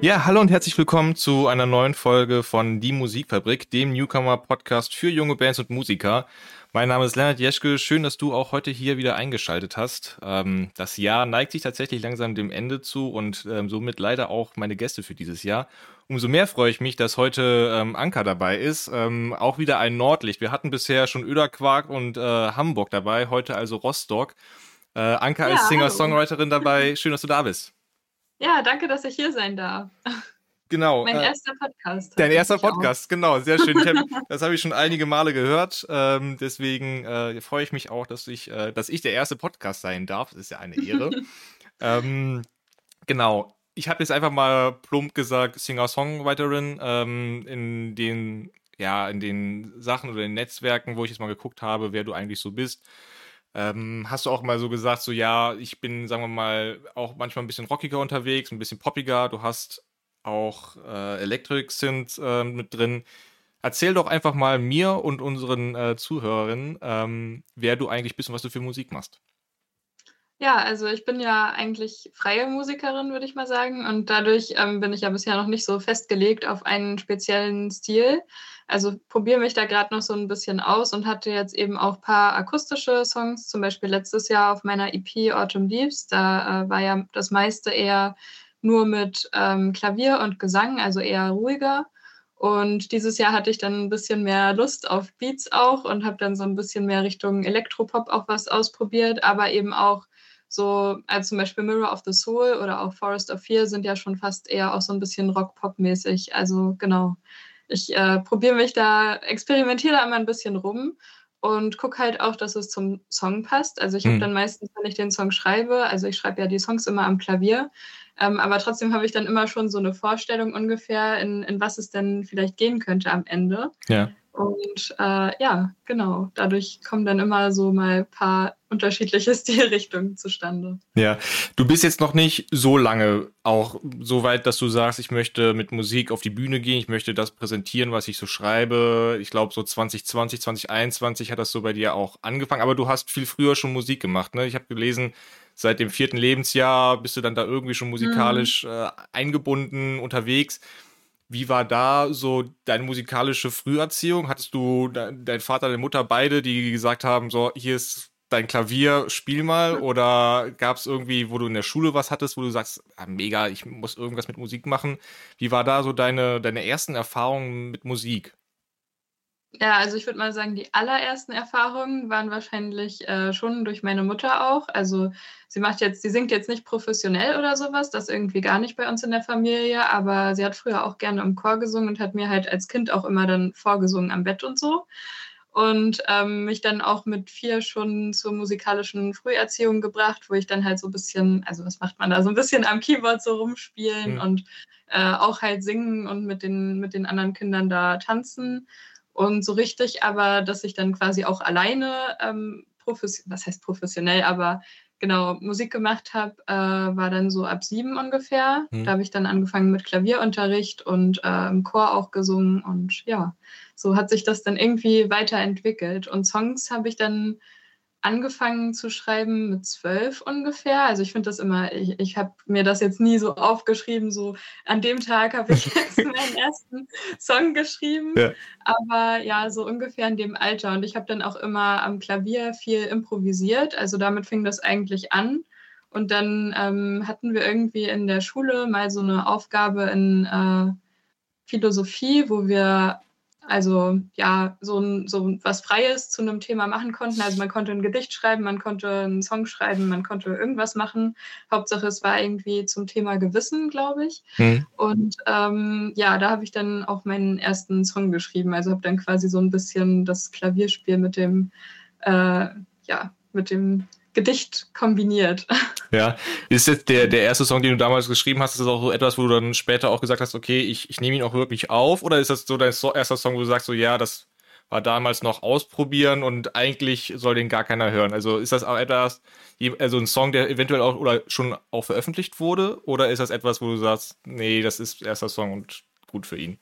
Ja, hallo und herzlich willkommen zu einer neuen Folge von Die Musikfabrik, dem Newcomer-Podcast für junge Bands und Musiker. Mein Name ist Leonard Jeschke. Schön, dass du auch heute hier wieder eingeschaltet hast. Ähm, das Jahr neigt sich tatsächlich langsam dem Ende zu und ähm, somit leider auch meine Gäste für dieses Jahr. Umso mehr freue ich mich, dass heute ähm, Anka dabei ist. Auch wieder ein Nordlicht. Wir hatten bisher schon Öderquark und äh, Hamburg dabei, heute also Rostock. Äh, Anka ja, ist Singer-Songwriterin dabei. Schön, dass du da bist. Ja, danke, dass ich hier sein darf. Genau. Mein äh, erster Podcast. Dein erster Podcast, auch. genau, sehr schön. Hab, das habe ich schon einige Male gehört. Ähm, deswegen äh, freue ich mich auch, dass ich, äh, dass ich der erste Podcast sein darf. Das ist ja eine Ehre. ähm, genau. Ich habe jetzt einfach mal plump gesagt, Singer-Songwriterin ähm, in den, ja, in den Sachen oder den Netzwerken, wo ich jetzt mal geguckt habe, wer du eigentlich so bist ähm, hast du auch mal so gesagt, so ja, ich bin, sagen wir mal, auch manchmal ein bisschen rockiger unterwegs, ein bisschen poppiger. Du hast auch äh, Electric Synth äh, mit drin. Erzähl doch einfach mal mir und unseren äh, Zuhörerinnen, ähm, wer du eigentlich bist und was du für Musik machst. Ja, also ich bin ja eigentlich freie Musikerin, würde ich mal sagen. Und dadurch ähm, bin ich ja bisher noch nicht so festgelegt auf einen speziellen Stil. Also probiere mich da gerade noch so ein bisschen aus und hatte jetzt eben auch ein paar akustische Songs, zum Beispiel letztes Jahr auf meiner EP Autumn Leaves. Da äh, war ja das meiste eher nur mit ähm, Klavier und Gesang, also eher ruhiger. Und dieses Jahr hatte ich dann ein bisschen mehr Lust auf Beats auch und habe dann so ein bisschen mehr Richtung Elektropop auch was ausprobiert, aber eben auch so, also zum Beispiel Mirror of the Soul oder auch Forest of Fear sind ja schon fast eher auch so ein bisschen Rock-Pop-mäßig. Also genau, ich äh, probiere mich da, experimentiere da immer ein bisschen rum und gucke halt auch, dass es zum Song passt. Also ich habe mhm. dann meistens, wenn ich den Song schreibe, also ich schreibe ja die Songs immer am Klavier, ähm, aber trotzdem habe ich dann immer schon so eine Vorstellung ungefähr, in, in was es denn vielleicht gehen könnte am Ende. Ja. Und äh, ja, genau, dadurch kommen dann immer so mal ein paar unterschiedliche Stilrichtungen zustande. Ja, du bist jetzt noch nicht so lange auch so weit, dass du sagst, ich möchte mit Musik auf die Bühne gehen, ich möchte das präsentieren, was ich so schreibe. Ich glaube, so 2020, 2021 hat das so bei dir auch angefangen, aber du hast viel früher schon Musik gemacht. Ne? Ich habe gelesen, seit dem vierten Lebensjahr bist du dann da irgendwie schon musikalisch mhm. äh, eingebunden, unterwegs. Wie war da so deine musikalische Früherziehung? Hattest du dein Vater, deine Mutter beide, die gesagt haben, so, hier ist dein Klavier, spiel mal? Oder gab es irgendwie, wo du in der Schule was hattest, wo du sagst, ah, mega, ich muss irgendwas mit Musik machen? Wie war da so deine, deine ersten Erfahrungen mit Musik? Ja, also ich würde mal sagen, die allerersten Erfahrungen waren wahrscheinlich äh, schon durch meine Mutter auch. Also sie macht jetzt, sie singt jetzt nicht professionell oder sowas, das irgendwie gar nicht bei uns in der Familie, aber sie hat früher auch gerne im Chor gesungen und hat mir halt als Kind auch immer dann vorgesungen am Bett und so. Und ähm, mich dann auch mit vier schon zur musikalischen Früherziehung gebracht, wo ich dann halt so ein bisschen, also was macht man da, so ein bisschen am Keyboard so rumspielen mhm. und äh, auch halt singen und mit den, mit den anderen Kindern da tanzen. Und so richtig, aber dass ich dann quasi auch alleine, ähm, was heißt professionell, aber genau Musik gemacht habe, äh, war dann so ab sieben ungefähr. Mhm. Da habe ich dann angefangen mit Klavierunterricht und äh, im Chor auch gesungen. Und ja, so hat sich das dann irgendwie weiterentwickelt. Und Songs habe ich dann angefangen zu schreiben mit zwölf ungefähr. Also ich finde das immer, ich, ich habe mir das jetzt nie so aufgeschrieben, so an dem Tag habe ich jetzt meinen ersten Song geschrieben. Ja. Aber ja, so ungefähr in dem Alter. Und ich habe dann auch immer am Klavier viel improvisiert. Also damit fing das eigentlich an. Und dann ähm, hatten wir irgendwie in der Schule mal so eine Aufgabe in äh, Philosophie, wo wir also ja, so, ein, so was Freies zu einem Thema machen konnten. Also man konnte ein Gedicht schreiben, man konnte einen Song schreiben, man konnte irgendwas machen. Hauptsache es war irgendwie zum Thema Gewissen, glaube ich. Mhm. Und ähm, ja, da habe ich dann auch meinen ersten Song geschrieben. Also habe dann quasi so ein bisschen das Klavierspiel mit dem, äh, ja, mit dem Gedicht kombiniert. Ja, ist jetzt der, der erste Song, den du damals geschrieben hast, ist das auch so etwas, wo du dann später auch gesagt hast, okay, ich, ich nehme ihn auch wirklich auf? Oder ist das so dein so erster Song, wo du sagst, so ja, das war damals noch ausprobieren und eigentlich soll den gar keiner hören? Also ist das auch etwas, also ein Song, der eventuell auch oder schon auch veröffentlicht wurde? Oder ist das etwas, wo du sagst, nee, das ist erster Song und gut für ihn?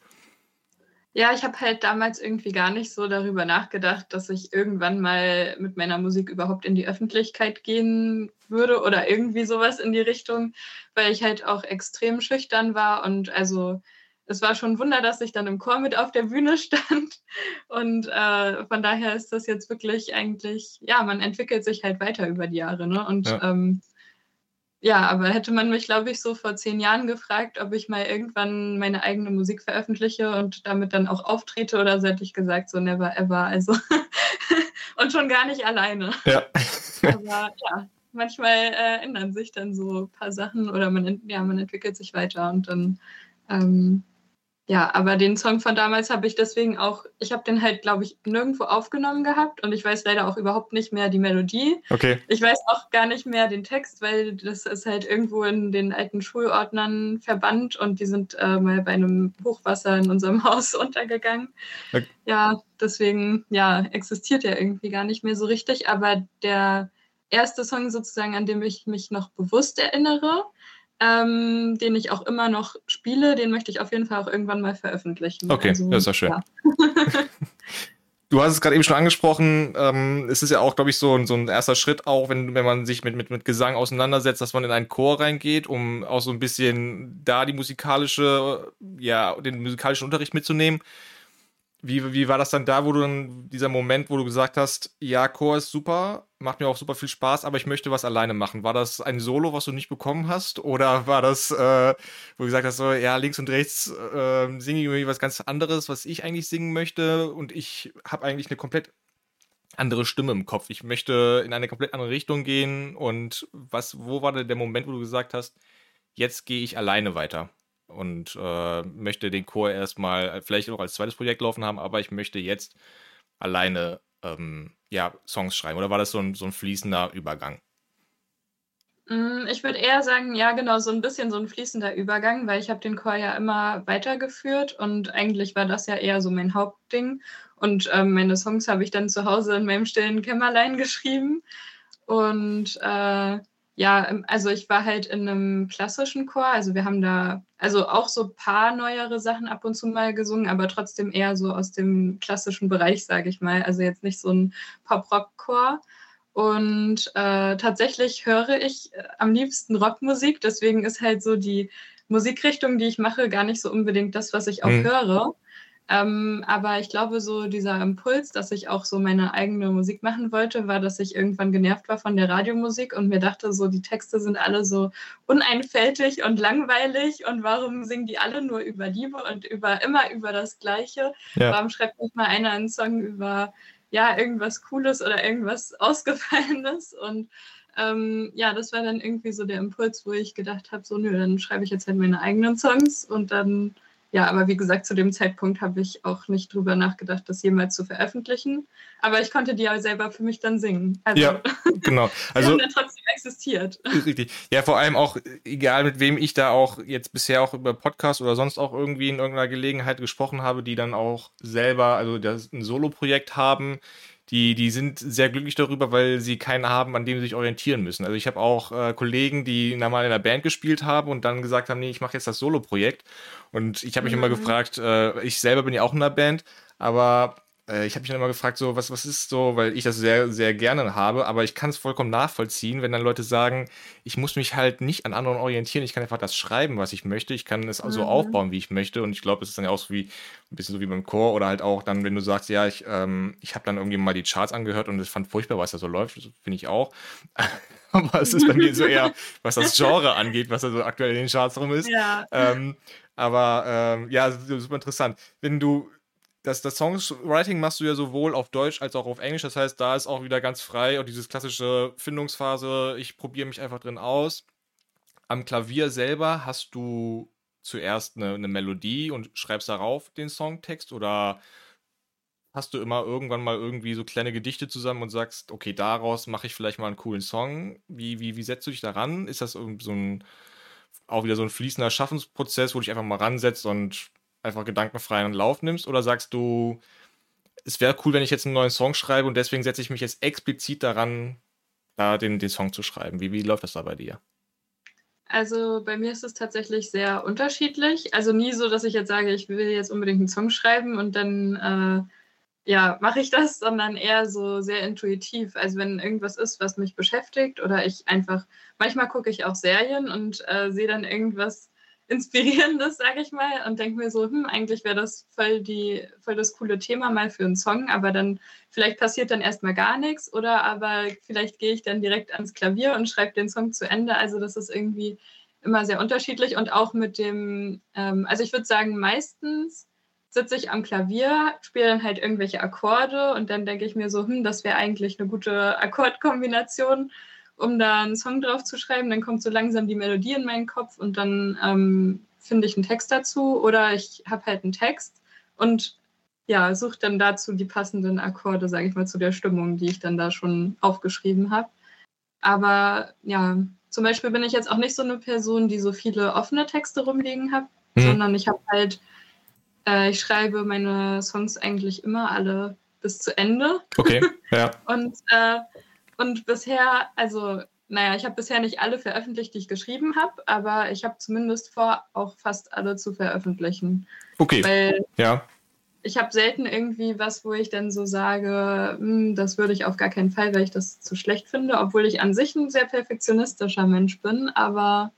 Ja, ich habe halt damals irgendwie gar nicht so darüber nachgedacht, dass ich irgendwann mal mit meiner Musik überhaupt in die Öffentlichkeit gehen würde oder irgendwie sowas in die Richtung, weil ich halt auch extrem schüchtern war und also es war schon ein Wunder, dass ich dann im Chor mit auf der Bühne stand. Und äh, von daher ist das jetzt wirklich eigentlich, ja, man entwickelt sich halt weiter über die Jahre. Ne? Und ja. Ähm, ja, aber hätte man mich, glaube ich, so vor zehn Jahren gefragt, ob ich mal irgendwann meine eigene Musik veröffentliche und damit dann auch auftrete oder so, hätte ich gesagt, so never ever. Also und schon gar nicht alleine. Ja. aber ja, manchmal äh, ändern sich dann so ein paar Sachen oder man, ja, man entwickelt sich weiter und dann ähm, ja, aber den Song von damals habe ich deswegen auch, ich habe den halt, glaube ich, nirgendwo aufgenommen gehabt und ich weiß leider auch überhaupt nicht mehr die Melodie. Okay. Ich weiß auch gar nicht mehr den Text, weil das ist halt irgendwo in den alten Schulordnern verbannt und die sind äh, mal bei einem Hochwasser in unserem Haus untergegangen. Okay. Ja, deswegen, ja, existiert er irgendwie gar nicht mehr so richtig, aber der erste Song sozusagen, an dem ich mich noch bewusst erinnere, ähm, den ich auch immer noch spiele. Den möchte ich auf jeden Fall auch irgendwann mal veröffentlichen. Okay, also, das ist ja schön. Ja. du hast es gerade eben schon angesprochen. Ähm, es ist ja auch, glaube ich, so ein, so ein erster Schritt auch, wenn, wenn man sich mit, mit, mit Gesang auseinandersetzt, dass man in einen Chor reingeht, um auch so ein bisschen da die musikalische, ja, den musikalischen Unterricht mitzunehmen. Wie, wie war das dann da, wo du dann, dieser Moment, wo du gesagt hast, ja, Chor ist super, macht mir auch super viel Spaß, aber ich möchte was alleine machen. War das ein Solo, was du nicht bekommen hast? Oder war das, äh, wo du gesagt hast, so, ja, links und rechts äh, singe ich irgendwie was ganz anderes, was ich eigentlich singen möchte und ich habe eigentlich eine komplett andere Stimme im Kopf. Ich möchte in eine komplett andere Richtung gehen und was, wo war denn der Moment, wo du gesagt hast, jetzt gehe ich alleine weiter? Und äh, möchte den Chor erstmal vielleicht auch als zweites Projekt laufen haben, aber ich möchte jetzt alleine ähm, ja, Songs schreiben. Oder war das so ein, so ein fließender Übergang? Mm, ich würde eher sagen, ja, genau, so ein bisschen so ein fließender Übergang, weil ich habe den Chor ja immer weitergeführt und eigentlich war das ja eher so mein Hauptding. Und ähm, meine Songs habe ich dann zu Hause in meinem stillen Kämmerlein geschrieben. Und äh, ja, ähm, also ich war halt in einem klassischen Chor, also wir haben da also auch so ein paar neuere Sachen ab und zu mal gesungen, aber trotzdem eher so aus dem klassischen Bereich, sage ich mal. Also jetzt nicht so ein Pop-Rock-Chor. Und äh, tatsächlich höre ich äh, am liebsten Rockmusik, deswegen ist halt so die Musikrichtung, die ich mache, gar nicht so unbedingt das, was ich auch mhm. höre. Ähm, aber ich glaube, so dieser Impuls, dass ich auch so meine eigene Musik machen wollte, war, dass ich irgendwann genervt war von der Radiomusik und mir dachte, so die Texte sind alle so uneinfältig und langweilig und warum singen die alle nur über Liebe und über immer über das Gleiche? Ja. Warum schreibt nicht mal einer einen Song über ja irgendwas Cooles oder irgendwas Ausgefallenes? Und ähm, ja, das war dann irgendwie so der Impuls, wo ich gedacht habe, so nö, dann schreibe ich jetzt halt meine eigenen Songs und dann ja, aber wie gesagt, zu dem Zeitpunkt habe ich auch nicht drüber nachgedacht, das jemals zu veröffentlichen. Aber ich konnte die ja selber für mich dann singen. Also, ja, genau. Also haben dann trotzdem existiert. Richtig. Ja, vor allem auch, egal mit wem ich da auch jetzt bisher auch über Podcast oder sonst auch irgendwie in irgendeiner Gelegenheit gesprochen habe, die dann auch selber, also das ein Solo-Projekt haben, die, die sind sehr glücklich darüber, weil sie keinen haben, an dem sie sich orientieren müssen. Also ich habe auch äh, Kollegen, die mal in einer Band gespielt haben und dann gesagt haben, nee, ich mache jetzt das Solo-Projekt. Und ich habe mich mhm. immer gefragt, äh, ich selber bin ja auch in einer Band, aber ich habe mich dann immer gefragt, so, was, was ist so, weil ich das sehr, sehr gerne habe, aber ich kann es vollkommen nachvollziehen, wenn dann Leute sagen, ich muss mich halt nicht an anderen orientieren, ich kann einfach das schreiben, was ich möchte, ich kann es mhm. so aufbauen, wie ich möchte und ich glaube, es ist dann ja auch so wie, ein bisschen so wie beim Chor oder halt auch dann, wenn du sagst, ja, ich, ähm, ich habe dann irgendwie mal die Charts angehört und es fand furchtbar, was da so läuft, das finde ich auch. aber es ist bei mir so eher, was das Genre angeht, was da so aktuell in den Charts rum ist. Ja. Ähm, aber ähm, ja, super interessant. Wenn du das, das Songwriting machst du ja sowohl auf Deutsch als auch auf Englisch. Das heißt, da ist auch wieder ganz frei und dieses klassische Findungsphase, ich probiere mich einfach drin aus. Am Klavier selber hast du zuerst eine, eine Melodie und schreibst darauf den Songtext oder hast du immer irgendwann mal irgendwie so kleine Gedichte zusammen und sagst, okay, daraus mache ich vielleicht mal einen coolen Song. Wie, wie, wie setzt du dich daran? Ist das so ein, auch wieder so ein fließender Schaffensprozess, wo du dich einfach mal ransetzt und einfach gedankenfreien Lauf nimmst? Oder sagst du, es wäre cool, wenn ich jetzt einen neuen Song schreibe und deswegen setze ich mich jetzt explizit daran, da den, den Song zu schreiben? Wie, wie läuft das da bei dir? Also bei mir ist es tatsächlich sehr unterschiedlich. Also nie so, dass ich jetzt sage, ich will jetzt unbedingt einen Song schreiben und dann äh, ja, mache ich das, sondern eher so sehr intuitiv. Also wenn irgendwas ist, was mich beschäftigt oder ich einfach, manchmal gucke ich auch Serien und äh, sehe dann irgendwas Inspirierendes, sage ich mal, und denke mir so, hm, eigentlich wäre das voll, die, voll das coole Thema mal für einen Song, aber dann vielleicht passiert dann erstmal gar nichts oder aber vielleicht gehe ich dann direkt ans Klavier und schreibe den Song zu Ende. Also das ist irgendwie immer sehr unterschiedlich und auch mit dem, ähm, also ich würde sagen, meistens sitze ich am Klavier, spiele dann halt irgendwelche Akkorde und dann denke ich mir so, hm, das wäre eigentlich eine gute Akkordkombination um da einen Song drauf zu schreiben. Dann kommt so langsam die Melodie in meinen Kopf und dann ähm, finde ich einen Text dazu oder ich habe halt einen Text und ja, suche dann dazu die passenden Akkorde, sage ich mal, zu der Stimmung, die ich dann da schon aufgeschrieben habe. Aber ja, zum Beispiel bin ich jetzt auch nicht so eine Person, die so viele offene Texte rumliegen hat, mhm. sondern ich habe halt, äh, ich schreibe meine Songs eigentlich immer alle bis zu Ende. Okay, ja. und äh, und bisher, also, naja, ich habe bisher nicht alle veröffentlicht, die ich geschrieben habe, aber ich habe zumindest vor, auch fast alle zu veröffentlichen. Okay. Weil ja. Ich habe selten irgendwie was, wo ich dann so sage, hm, das würde ich auf gar keinen Fall, weil ich das zu schlecht finde, obwohl ich an sich ein sehr perfektionistischer Mensch bin, aber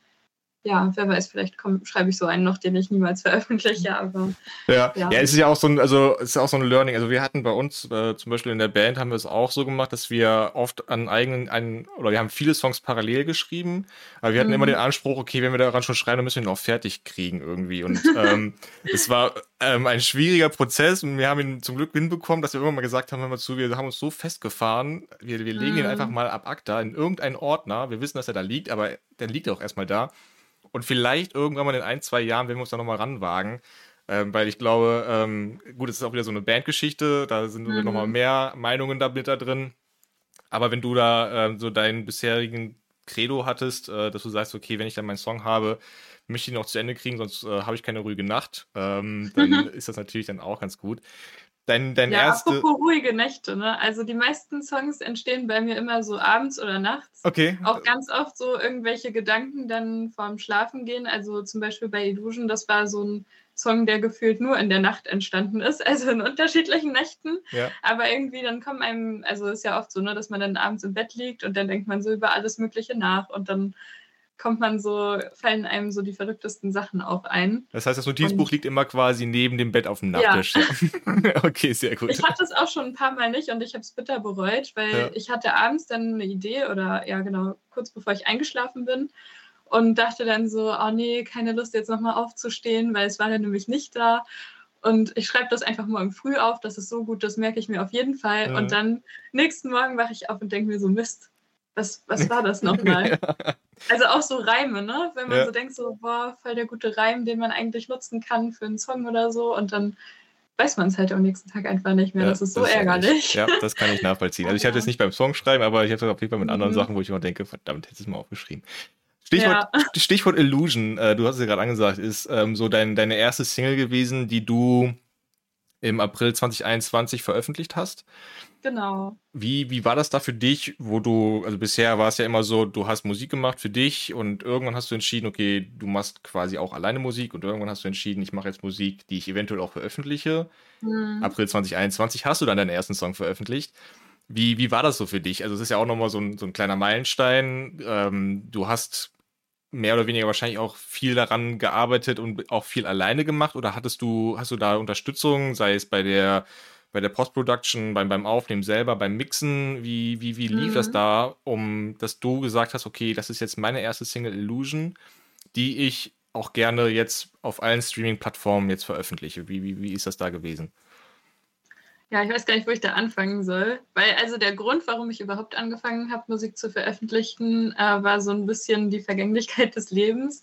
ja, wer weiß, vielleicht komm, schreibe ich so einen noch, den ich niemals veröffentliche, aber. Ja, ja. ja es ist ja auch so ein, also es ist auch so ein Learning. Also wir hatten bei uns, äh, zum Beispiel in der Band haben wir es auch so gemacht, dass wir oft an eigenen, einen, oder wir haben viele Songs parallel geschrieben, aber wir hatten mhm. immer den Anspruch, okay, wenn wir daran schon schreiben, dann müssen wir ihn auch fertig kriegen irgendwie. Und ähm, es war ähm, ein schwieriger Prozess und wir haben ihn zum Glück hinbekommen, dass wir irgendwann mal gesagt haben, hör mal zu, wir haben uns so festgefahren, wir, wir legen mhm. ihn einfach mal ab ACTA in irgendeinen Ordner. Wir wissen, dass er da liegt, aber der liegt auch erstmal da. Und vielleicht irgendwann mal in ein, zwei Jahren werden wir uns da nochmal ranwagen. Ähm, weil ich glaube, ähm, gut, es ist auch wieder so eine Bandgeschichte, da sind mhm. nochmal mehr Meinungen da mit da drin. Aber wenn du da ähm, so deinen bisherigen Credo hattest, äh, dass du sagst, okay, wenn ich dann meinen Song habe, möchte ich ihn auch zu Ende kriegen, sonst äh, habe ich keine ruhige Nacht, ähm, dann ist das natürlich dann auch ganz gut. Dein, dein ja, erste... apropos ruhige Nächte, ne? Also die meisten Songs entstehen bei mir immer so abends oder nachts. Okay. Auch ganz oft so irgendwelche Gedanken dann vorm Schlafen gehen. Also zum Beispiel bei Illusion, das war so ein Song, der gefühlt nur in der Nacht entstanden ist, also in unterschiedlichen Nächten. Ja. Aber irgendwie dann kommen einem, also ist ja oft so, ne, dass man dann abends im Bett liegt und dann denkt man so über alles Mögliche nach und dann kommt man so, fallen einem so die verrücktesten Sachen auch ein. Das heißt, das Notizbuch und, liegt immer quasi neben dem Bett auf dem Nachttisch. Ja. okay, sehr gut. Ich hatte es auch schon ein paar Mal nicht und ich habe es bitter bereut, weil ja. ich hatte abends dann eine Idee oder ja genau, kurz bevor ich eingeschlafen bin und dachte dann so, oh nee, keine Lust jetzt nochmal aufzustehen, weil es war dann nämlich nicht da. Und ich schreibe das einfach morgen früh auf, das ist so gut, das merke ich mir auf jeden Fall. Ja. Und dann nächsten Morgen wache ich auf und denke mir so, Mist, was, was war das nochmal? ja. Also auch so Reime, ne? Wenn man ja. so denkt, so, boah, voll der gute Reim, den man eigentlich nutzen kann für einen Song oder so. Und dann weiß man es halt am nächsten Tag einfach nicht mehr. Ja, das ist so das ärgerlich. ja, das kann ich nachvollziehen. Also ich hatte es nicht beim Song schreiben, aber ich habe es auf jeden Fall mit anderen mhm. Sachen, wo ich immer denke, verdammt, hätte ich es mal aufgeschrieben. Stichwort, ja. Stichwort Illusion, äh, du hast es ja gerade angesagt, ist ähm, so dein, deine erste Single gewesen, die du im April 2021 veröffentlicht hast. Genau. Wie, wie war das da für dich, wo du, also bisher war es ja immer so, du hast Musik gemacht für dich und irgendwann hast du entschieden, okay, du machst quasi auch alleine Musik und irgendwann hast du entschieden, ich mache jetzt Musik, die ich eventuell auch veröffentliche. Mhm. April 2021 hast du dann deinen ersten Song veröffentlicht. Wie, wie war das so für dich? Also es ist ja auch nochmal so ein, so ein kleiner Meilenstein. Ähm, du hast mehr oder weniger wahrscheinlich auch viel daran gearbeitet und auch viel alleine gemacht oder hattest du, hast du da Unterstützung, sei es bei der bei der Post-Production, beim, beim Aufnehmen selber, beim Mixen, wie, wie, wie lief mhm. das da, um dass du gesagt hast, okay, das ist jetzt meine erste Single Illusion, die ich auch gerne jetzt auf allen Streaming-Plattformen jetzt veröffentliche. Wie, wie, wie ist das da gewesen? Ja, ich weiß gar nicht, wo ich da anfangen soll. Weil also der Grund, warum ich überhaupt angefangen habe, Musik zu veröffentlichen, äh, war so ein bisschen die Vergänglichkeit des Lebens.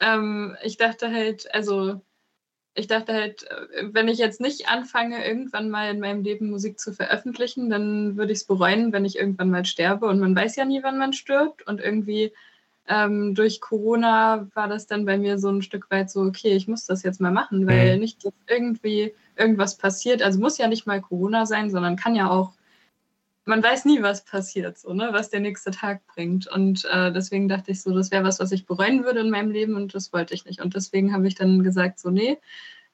Ähm, ich dachte halt, also ich dachte halt, äh, wenn ich jetzt nicht anfange, irgendwann mal in meinem Leben Musik zu veröffentlichen, dann würde ich es bereuen, wenn ich irgendwann mal sterbe. Und man weiß ja nie, wann man stirbt. Und irgendwie ähm, durch Corona war das dann bei mir so ein Stück weit so, okay, ich muss das jetzt mal machen, weil mhm. nicht, irgendwie irgendwas passiert. Also muss ja nicht mal Corona sein, sondern kann ja auch man weiß nie, was passiert, so, ne, was der nächste Tag bringt. Und äh, deswegen dachte ich so, das wäre was, was ich bereuen würde in meinem Leben und das wollte ich nicht. Und deswegen habe ich dann gesagt, so, nee,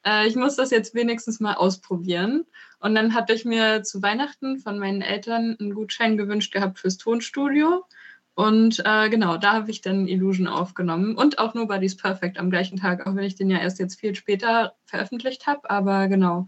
äh, ich muss das jetzt wenigstens mal ausprobieren. Und dann hatte ich mir zu Weihnachten von meinen Eltern einen Gutschein gewünscht gehabt fürs Tonstudio. Und äh, genau, da habe ich dann Illusion aufgenommen und auch Nobody's Perfect am gleichen Tag, auch wenn ich den ja erst jetzt viel später veröffentlicht habe. Aber genau.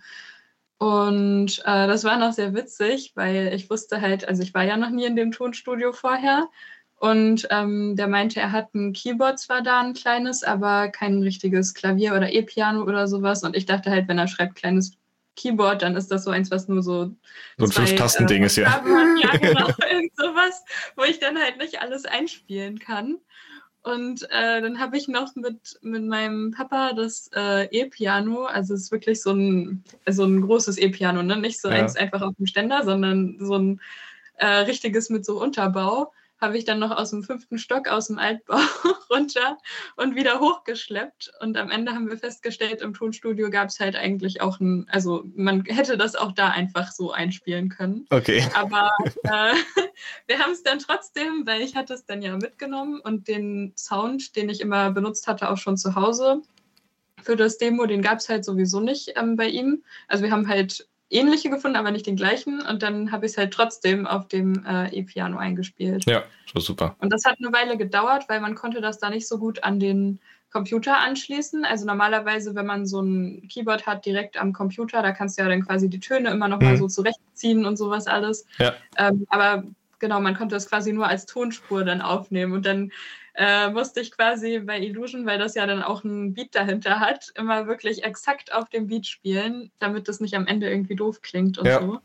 Und äh, das war noch sehr witzig, weil ich wusste halt, also ich war ja noch nie in dem Tonstudio vorher. Und ähm, der meinte, er hat ein Keyboard zwar da, ein kleines, aber kein richtiges Klavier oder E-Piano oder sowas. Und ich dachte halt, wenn er schreibt kleines Keyboard, dann ist das so eins, was nur so. So ein Fünf-Tasten-Ding äh, ist ja. Ja, genau, irgend sowas, wo ich dann halt nicht alles einspielen kann. Und äh, dann habe ich noch mit, mit meinem Papa das äh, E-Piano, also es ist wirklich so ein, so ein großes E-Piano, ne? nicht so ja. eins einfach auf dem Ständer, sondern so ein äh, richtiges mit so Unterbau habe ich dann noch aus dem fünften Stock aus dem Altbau runter und wieder hochgeschleppt. Und am Ende haben wir festgestellt, im Tonstudio gab es halt eigentlich auch ein, also man hätte das auch da einfach so einspielen können. Okay. Aber äh, wir haben es dann trotzdem, weil ich hatte es dann ja mitgenommen und den Sound, den ich immer benutzt hatte, auch schon zu Hause. Für das Demo, den gab es halt sowieso nicht ähm, bei ihm. Also wir haben halt ähnliche gefunden, aber nicht den gleichen. Und dann habe ich es halt trotzdem auf dem äh, E-Piano eingespielt. Ja, so super. Und das hat eine Weile gedauert, weil man konnte das da nicht so gut an den Computer anschließen. Also normalerweise, wenn man so ein Keyboard hat direkt am Computer, da kannst du ja dann quasi die Töne immer noch mal mhm. so zurechtziehen und sowas alles. Ja. Ähm, aber genau, man konnte das quasi nur als Tonspur dann aufnehmen und dann äh, musste ich quasi bei Illusion, weil das ja dann auch ein Beat dahinter hat, immer wirklich exakt auf dem Beat spielen, damit das nicht am Ende irgendwie doof klingt und ja. so.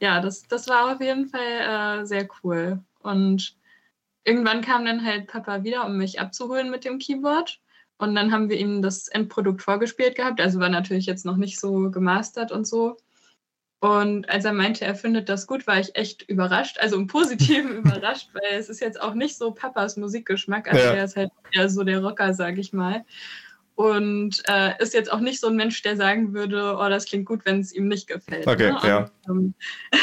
Ja, das, das war auf jeden Fall äh, sehr cool. Und irgendwann kam dann halt Papa wieder, um mich abzuholen mit dem Keyboard. Und dann haben wir ihm das Endprodukt vorgespielt gehabt. Also war natürlich jetzt noch nicht so gemastert und so. Und als er meinte, er findet das gut, war ich echt überrascht, also im Positiven überrascht, weil es ist jetzt auch nicht so Papas Musikgeschmack, also ja. er ist halt eher so der Rocker, sag ich mal. Und äh, ist jetzt auch nicht so ein Mensch, der sagen würde, oh, das klingt gut, wenn es ihm nicht gefällt. Okay, ne? ja. Und, ähm,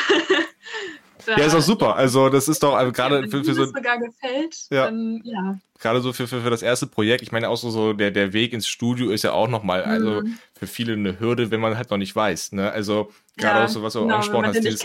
ja, ist auch super. Also das ist doch also gerade ja, für, für so. sogar gefällt, ja. Dann, ja. Gerade so für, für, für das erste Projekt. Ich meine auch so, so der, der Weg ins Studio ist ja auch nochmal, also mhm. für viele eine Hürde, wenn man halt noch nicht weiß. Ne? Also Gerade ja, auch so, was du genau, angesprochen hast. Dieses,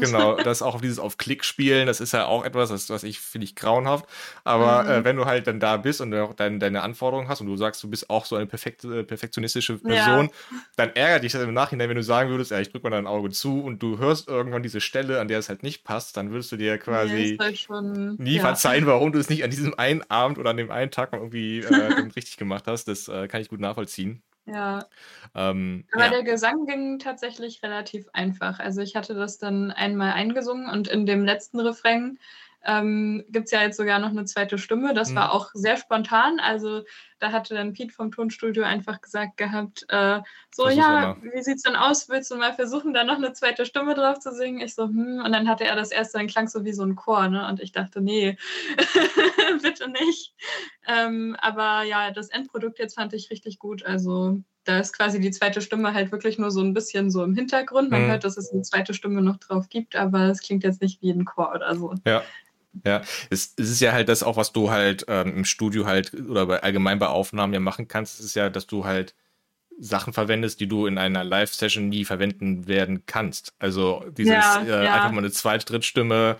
genau, das auch auf dieses auf Klick spielen, das ist ja auch etwas, das, was ich finde ich grauenhaft. Aber mhm. äh, wenn du halt dann da bist und auch dein, deine Anforderungen hast und du sagst, du bist auch so eine perfekte, perfektionistische Person, ja. dann ärgert dich das im Nachhinein, wenn du sagen würdest, ja, ich drücke mal dein Auge zu und du hörst irgendwann diese Stelle, an der es halt nicht passt, dann würdest du dir quasi halt schon, nie ja. verzeihen, warum du es nicht an diesem einen Abend oder an dem einen Tag mal irgendwie äh, richtig gemacht hast. Das äh, kann ich gut nachvollziehen. Ja. Ähm, Aber ja. der Gesang ging tatsächlich relativ einfach. Also ich hatte das dann einmal eingesungen und in dem letzten Refrain ähm, gibt es ja jetzt sogar noch eine zweite Stimme. Das mhm. war auch sehr spontan. Also da hatte dann Pete vom Tonstudio einfach gesagt gehabt, äh, so Versuch ja, immer. wie sieht's denn aus? Willst du mal versuchen, da noch eine zweite Stimme drauf zu singen? Ich so, hm. Und dann hatte er das erste, dann klang so wie so ein Chor, ne? Und ich dachte, nee, bitte nicht. Ähm, aber ja, das Endprodukt jetzt fand ich richtig gut. Also da ist quasi die zweite Stimme halt wirklich nur so ein bisschen so im Hintergrund. Man mhm. hört, dass es eine zweite Stimme noch drauf gibt, aber es klingt jetzt nicht wie ein Chor oder so. Ja, ja, es, es ist ja halt das auch, was du halt ähm, im Studio halt oder bei, allgemein bei Aufnahmen ja machen kannst, ist ja, dass du halt Sachen verwendest, die du in einer Live-Session nie verwenden werden kannst. Also dieses ja, äh, ja. einfach mal eine zweite, Drittstimme.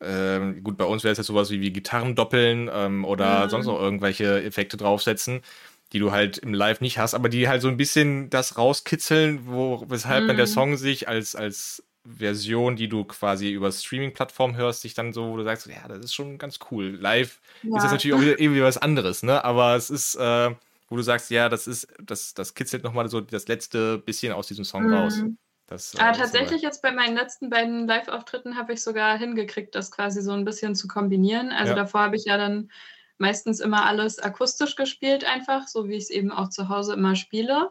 Ähm, gut, bei uns wäre es jetzt sowas wie, wie Gitarren doppeln ähm, oder mhm. sonst noch irgendwelche Effekte draufsetzen, die du halt im Live nicht hast, aber die halt so ein bisschen das rauskitzeln, wo, weshalb mhm. dann der Song sich als, als Version, die du quasi über Streaming-Plattform hörst, sich dann so, wo du sagst, ja, das ist schon ganz cool. Live ja. ist das natürlich auch wieder irgendwie was anderes, ne? Aber es ist, äh, wo du sagst, ja, das ist, das, das kitzelt nochmal so das letzte bisschen aus diesem Song mhm. raus. Das, äh, tatsächlich jetzt bei meinen letzten beiden Live-Auftritten habe ich sogar hingekriegt, das quasi so ein bisschen zu kombinieren. Also ja. davor habe ich ja dann meistens immer alles akustisch gespielt, einfach, so wie ich es eben auch zu Hause immer spiele.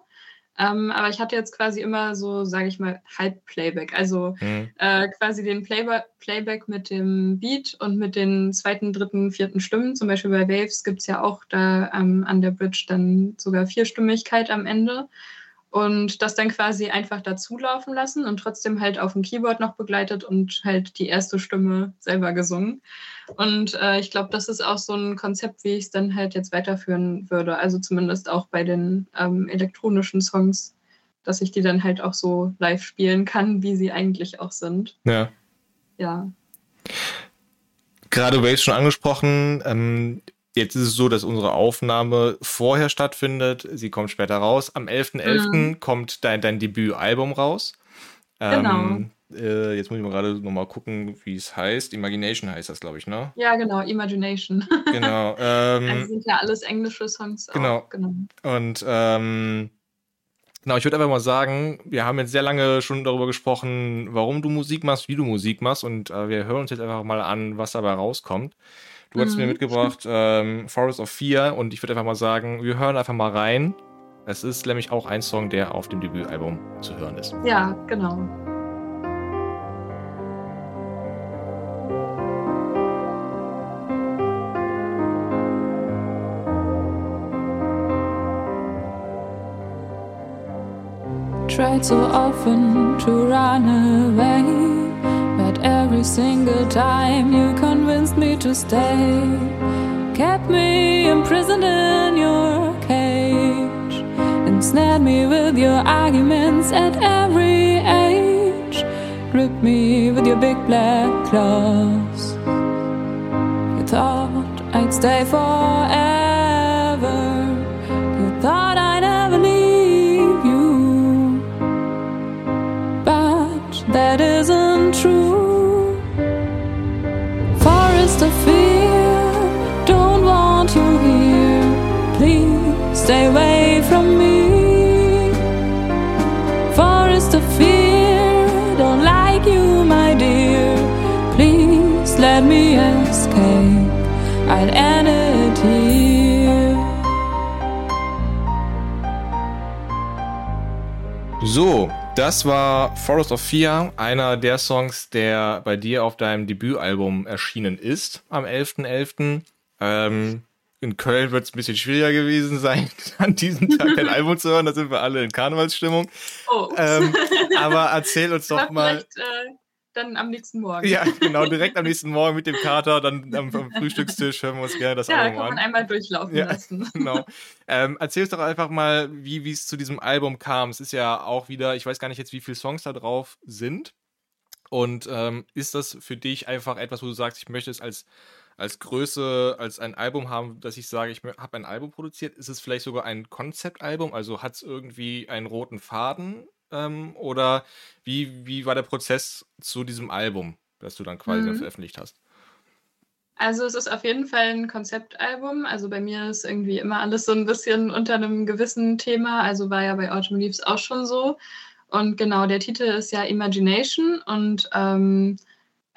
Ähm, aber ich hatte jetzt quasi immer so, sage ich mal, Halb-Playback. Also mhm. äh, quasi den Playba Playback mit dem Beat und mit den zweiten, dritten, vierten Stimmen. Zum Beispiel bei Waves gibt es ja auch da ähm, an der Bridge dann sogar Vierstimmigkeit am Ende. Und das dann quasi einfach dazu laufen lassen und trotzdem halt auf dem Keyboard noch begleitet und halt die erste Stimme selber gesungen. Und äh, ich glaube, das ist auch so ein Konzept, wie ich es dann halt jetzt weiterführen würde. Also zumindest auch bei den ähm, elektronischen Songs, dass ich die dann halt auch so live spielen kann, wie sie eigentlich auch sind. Ja. Ja. Gerade Waves schon angesprochen. Ähm, Jetzt ist es so, dass unsere Aufnahme vorher stattfindet. Sie kommt später raus. Am 11.11. .11. Mhm. kommt dein, dein Debütalbum raus. Genau. Ähm, äh, jetzt muss ich mal gerade nochmal gucken, wie es heißt. Imagination heißt das, glaube ich, ne? Ja, genau, Imagination. Genau. Ähm, also sind ja alles englische Songs. Genau. Auch. genau. Und ähm, genau, ich würde einfach mal sagen, wir haben jetzt sehr lange schon darüber gesprochen, warum du Musik machst, wie du Musik machst. Und äh, wir hören uns jetzt einfach mal an, was dabei rauskommt. Du hast mhm. mir mitgebracht ähm, Forest of Fear und ich würde einfach mal sagen, wir hören einfach mal rein. Es ist nämlich auch ein Song, der auf dem Debütalbum zu hören ist. Ja, genau. Tried so often to run away every single time you convinced me to stay. Kept me imprisoned in your cage. Ensnared me with your arguments at every age. Gripped me with your big black claws. You thought I'd stay forever. Stay away from me. Forest of fear, don't like you, my dear. Please let me escape. I'd end it here. So, das war Forest of Fear, einer der Songs, der bei dir auf deinem Debütalbum erschienen ist am 11.11. .11. Ähm, in Köln wird es ein bisschen schwieriger gewesen sein, an diesem Tag ein Album zu hören. Da sind wir alle in Karnevalsstimmung. Oh. Ähm, aber erzähl uns doch mal. Äh, dann am nächsten Morgen. Ja, genau, direkt am nächsten Morgen mit dem Kater, dann am, am Frühstückstisch hören wir uns gerne das ja, Album an. Ja, kann man einmal durchlaufen ja, lassen. Genau. Ähm, erzähl uns doch einfach mal, wie es zu diesem Album kam. Es ist ja auch wieder, ich weiß gar nicht jetzt, wie viele Songs da drauf sind. Und ähm, ist das für dich einfach etwas, wo du sagst, ich möchte es als als Größe, als ein Album haben, dass ich sage, ich habe ein Album produziert? Ist es vielleicht sogar ein Konzeptalbum? Also hat es irgendwie einen roten Faden? Ähm, oder wie, wie war der Prozess zu diesem Album, das du dann quasi mhm. dann veröffentlicht hast? Also es ist auf jeden Fall ein Konzeptalbum. Also bei mir ist irgendwie immer alles so ein bisschen unter einem gewissen Thema. Also war ja bei Autumn Leaves auch schon so. Und genau, der Titel ist ja Imagination und ähm,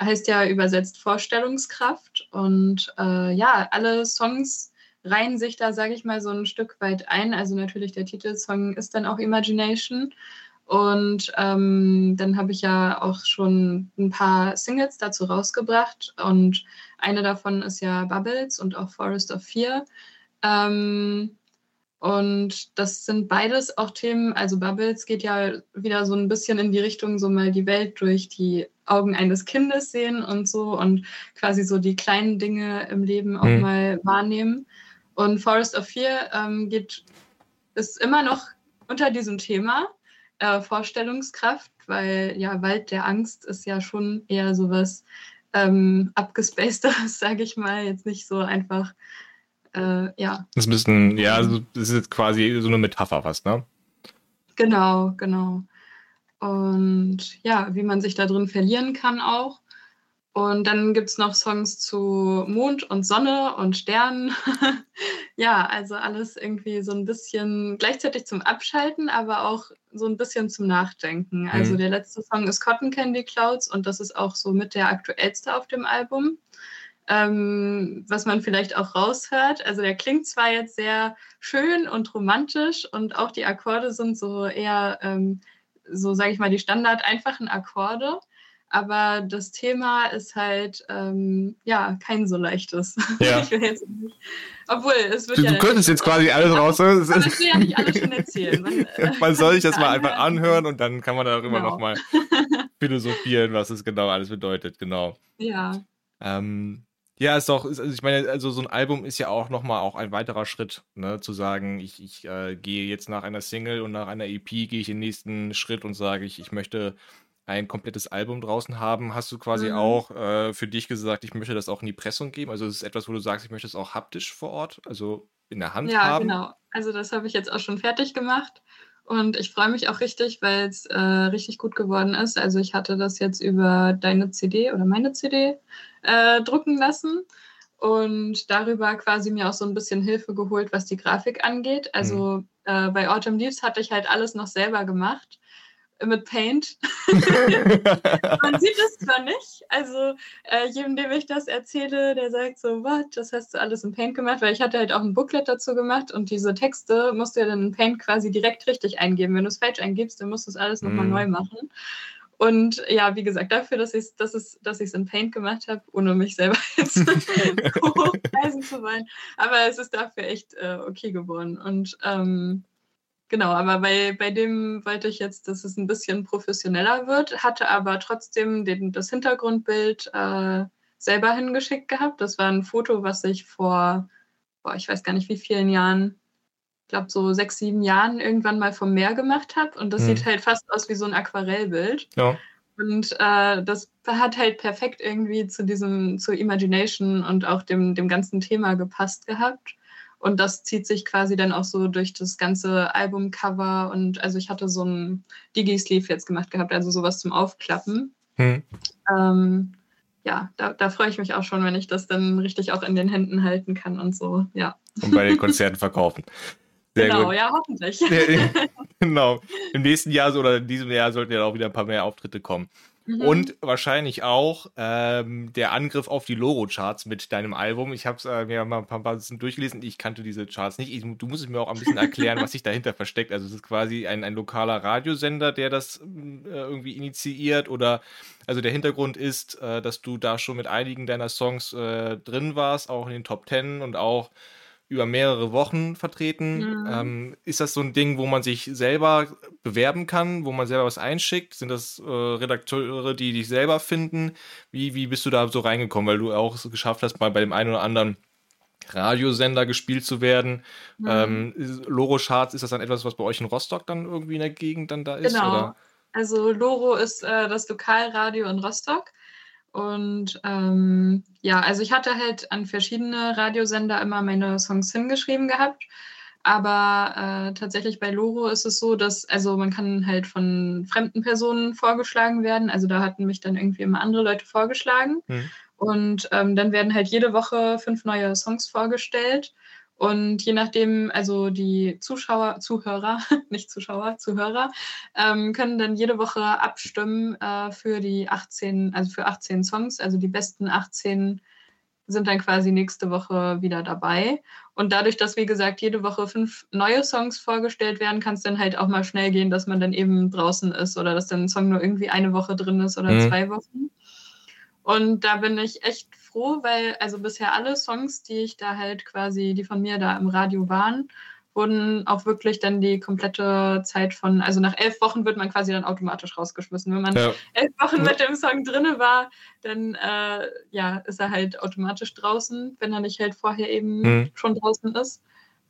heißt ja übersetzt Vorstellungskraft. Und äh, ja, alle Songs reihen sich da, sage ich mal, so ein Stück weit ein. Also natürlich der Titelsong ist dann auch Imagination. Und ähm, dann habe ich ja auch schon ein paar Singles dazu rausgebracht. Und eine davon ist ja Bubbles und auch Forest of Fear. Ähm, und das sind beides auch Themen, also Bubbles geht ja wieder so ein bisschen in die Richtung, so mal die Welt durch die Augen eines Kindes sehen und so und quasi so die kleinen Dinge im Leben auch mhm. mal wahrnehmen. Und Forest of Fear ähm, geht, ist immer noch unter diesem Thema äh, Vorstellungskraft, weil ja, Wald der Angst ist ja schon eher sowas ähm, abgespacedes, sage ich mal, jetzt nicht so einfach äh, ja. Das ist ein bisschen, ja, also das ist quasi so eine Metapher fast, ne? Genau, genau. Und ja, wie man sich da drin verlieren kann auch. Und dann gibt es noch Songs zu Mond und Sonne und Sternen. ja, also alles irgendwie so ein bisschen gleichzeitig zum Abschalten, aber auch so ein bisschen zum Nachdenken. Also mhm. der letzte Song ist Cotton Candy Clouds und das ist auch so mit der aktuellste auf dem Album ähm, was man vielleicht auch raushört. Also der klingt zwar jetzt sehr schön und romantisch und auch die Akkorde sind so eher, ähm, so sage ich mal, die standard einfachen Akkorde. Aber das Thema ist halt, ähm, ja, kein so leichtes. Ja. nicht. Obwohl, es wird du, ja. Du könntest jetzt quasi alles raus. Aber ich will ja nicht alles schon erzählen. Man, äh, man soll sich das mal einfach anhören und dann kann man darüber genau. nochmal philosophieren, was es genau alles bedeutet. Genau. Ja. Ähm, ja, ist doch, also ich meine, also so ein Album ist ja auch nochmal auch ein weiterer Schritt, ne, zu sagen, ich, ich äh, gehe jetzt nach einer Single und nach einer EP gehe ich den nächsten Schritt und sage, ich, ich möchte ein komplettes Album draußen haben, hast du quasi mhm. auch äh, für dich gesagt, ich möchte das auch in die Pressung geben? Also es ist etwas, wo du sagst, ich möchte es auch haptisch vor Ort, also in der Hand ja, haben? Ja, genau. Also das habe ich jetzt auch schon fertig gemacht und ich freue mich auch richtig, weil es äh, richtig gut geworden ist. Also ich hatte das jetzt über deine CD oder meine CD äh, drucken lassen und darüber quasi mir auch so ein bisschen Hilfe geholt, was die Grafik angeht. Also mhm. äh, bei Autumn Leaves hatte ich halt alles noch selber gemacht mit Paint. Man sieht es zwar nicht, also äh, jedem, dem ich das erzähle, der sagt so, was, das hast du alles in Paint gemacht, weil ich hatte halt auch ein Booklet dazu gemacht und diese Texte musst du ja dann in Paint quasi direkt richtig eingeben. Wenn du es falsch eingibst, dann musst du es alles nochmal mm. neu machen. Und ja, wie gesagt, dafür, dass ich es dass dass in Paint gemacht habe, ohne mich selber jetzt hochpreisen zu wollen. Aber es ist dafür echt äh, okay geworden. Und ähm, Genau, aber bei, bei dem wollte ich jetzt, dass es ein bisschen professioneller wird, hatte aber trotzdem den, das Hintergrundbild äh, selber hingeschickt gehabt. Das war ein Foto, was ich vor, boah, ich weiß gar nicht wie vielen Jahren, ich glaube so sechs, sieben Jahren irgendwann mal vom Meer gemacht habe. Und das mhm. sieht halt fast aus wie so ein Aquarellbild. Ja. Und äh, das hat halt perfekt irgendwie zu diesem, zur Imagination und auch dem, dem ganzen Thema gepasst gehabt. Und das zieht sich quasi dann auch so durch das ganze Albumcover. Und also ich hatte so ein Digi-Sleeve jetzt gemacht gehabt, also sowas zum Aufklappen. Hm. Ähm, ja, da, da freue ich mich auch schon, wenn ich das dann richtig auch in den Händen halten kann und so, ja. Und bei den Konzerten verkaufen. Sehr genau, gut. ja, hoffentlich. genau. Im nächsten Jahr oder in diesem Jahr sollten ja auch wieder ein paar mehr Auftritte kommen. Mhm. Und wahrscheinlich auch ähm, der Angriff auf die Loro-Charts mit deinem Album. Ich habe es äh, mir mal ein paar, paar durchgelesen. Ich kannte diese Charts nicht. Ich, du musst es mir auch ein bisschen erklären, was sich dahinter versteckt. Also es ist quasi ein, ein lokaler Radiosender, der das äh, irgendwie initiiert oder also der Hintergrund ist, äh, dass du da schon mit einigen deiner Songs äh, drin warst, auch in den Top Ten und auch über mehrere Wochen vertreten. Mhm. Ähm, ist das so ein Ding, wo man sich selber bewerben kann, wo man selber was einschickt? Sind das äh, Redakteure, die dich selber finden? Wie, wie bist du da so reingekommen, weil du auch es geschafft hast, mal bei dem einen oder anderen Radiosender gespielt zu werden? Mhm. Ähm, Loro Charts, ist das dann etwas, was bei euch in Rostock dann irgendwie in der Gegend dann da ist? Genau. Oder? Also Loro ist äh, das Lokalradio in Rostock. Und ähm, ja, also ich hatte halt an verschiedene Radiosender immer meine Songs hingeschrieben gehabt. Aber äh, tatsächlich bei Loro ist es so, dass, also man kann halt von fremden Personen vorgeschlagen werden. Also da hatten mich dann irgendwie immer andere Leute vorgeschlagen. Mhm. Und ähm, dann werden halt jede Woche fünf neue Songs vorgestellt. Und je nachdem, also die Zuschauer, Zuhörer, nicht Zuschauer, Zuhörer, ähm, können dann jede Woche abstimmen äh, für die 18, also für 18 Songs. Also die besten 18 sind dann quasi nächste Woche wieder dabei. Und dadurch, dass, wie gesagt, jede Woche fünf neue Songs vorgestellt werden, kann es dann halt auch mal schnell gehen, dass man dann eben draußen ist oder dass dann ein Song nur irgendwie eine Woche drin ist oder mhm. zwei Wochen. Und da bin ich echt froh, weil also bisher alle Songs, die ich da halt quasi, die von mir da im Radio waren, wurden auch wirklich dann die komplette Zeit von, also nach elf Wochen wird man quasi dann automatisch rausgeschmissen. Wenn man ja. elf Wochen mit dem Song drinne war, dann äh, ja, ist er halt automatisch draußen, wenn er nicht halt vorher eben mhm. schon draußen ist.